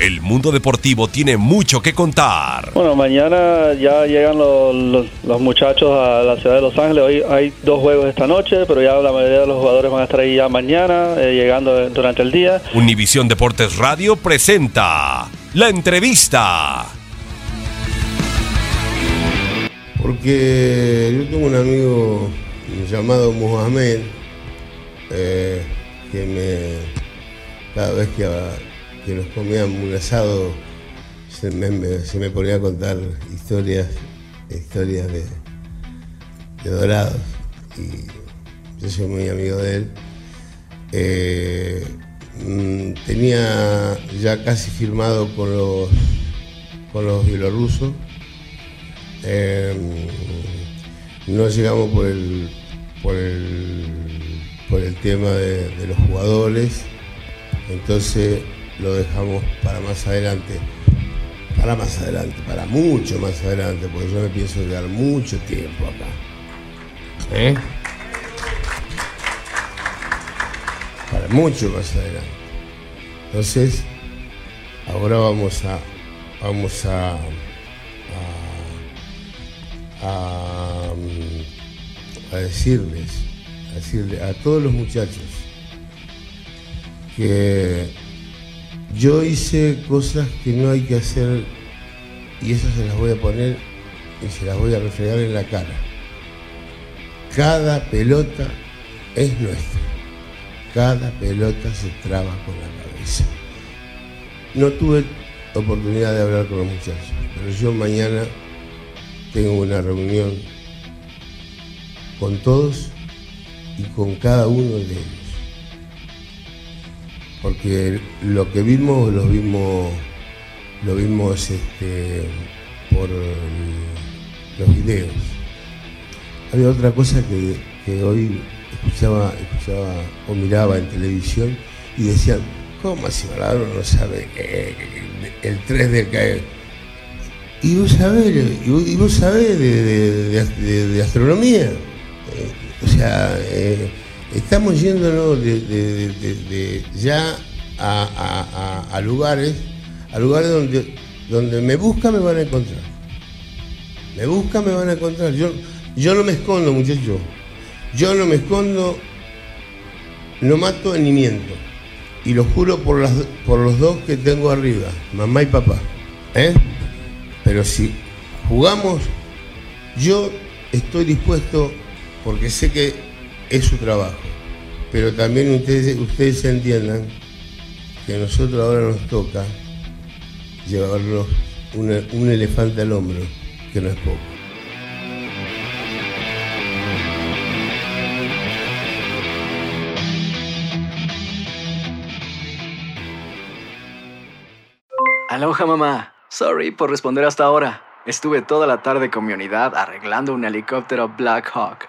El mundo deportivo tiene mucho que contar. Bueno, mañana ya llegan los, los- los muchachos a la ciudad de Los Ángeles. Hoy hay dos juegos esta noche, pero ya la mayoría de los jugadores van a estar ahí ya mañana, eh, llegando durante el día. Univisión Deportes Radio presenta la entrevista. Porque yo tengo un amigo llamado Mohamed eh, que me cada vez que, que nos comíamos un asado se me, me- se me ponía a contar historias historias de, dorados. Y yo soy muy amigo de él. Eh, mm, tenía ya casi firmado con los con los bielorrusos. Eh, no llegamos por el, por el, por el tema de, de los jugadores, entonces lo dejamos para más adelante, para más adelante, para mucho más adelante, porque yo me pienso quedar mucho tiempo acá. ¿Eh? Para mucho más adelante. Entonces, ahora vamos a, vamos a, a, a decirles, a decirle a todos los muchachos que yo hice cosas que no hay que hacer y esas se las voy a poner y se las voy a refregar en la cara. Cada pelota es nuestra. Cada pelota se traba con la cabeza. No tuve oportunidad de hablar con los muchachos, pero yo mañana tengo una reunión con todos y con cada uno de ellos. Porque lo que vimos, lo vimos, lo vimos este, por el- los videos. Había otra cosa que, que hoy escuchaba, escuchaba o miraba en televisión y decían, ¿cómo así Maradona no sabe que el 3 de caer? Y vos sabés, y vos, sabés de astronomía. Eh, o sea, eh, estamos yéndonos de, ya a lugares, a lugares donde, donde me busca me van a encontrar. Me busca me van a encontrar. Yo, yo no me escondo, muchachos. Yo no me escondo, no mato ni miento. Y lo juro por, las, por los dos que tengo arriba, mamá y papá. ¿Eh? Pero si jugamos, yo estoy dispuesto, porque sé que es su trabajo, pero también ustedes, ustedes entiendan que a nosotros ahora nos toca llevarnos una- un elefante al hombro, que no es poco. Aloha mamá. Sorry por responder hasta ahora. Estuve toda la tarde con mi unidad arreglando un helicóptero Black Hawk.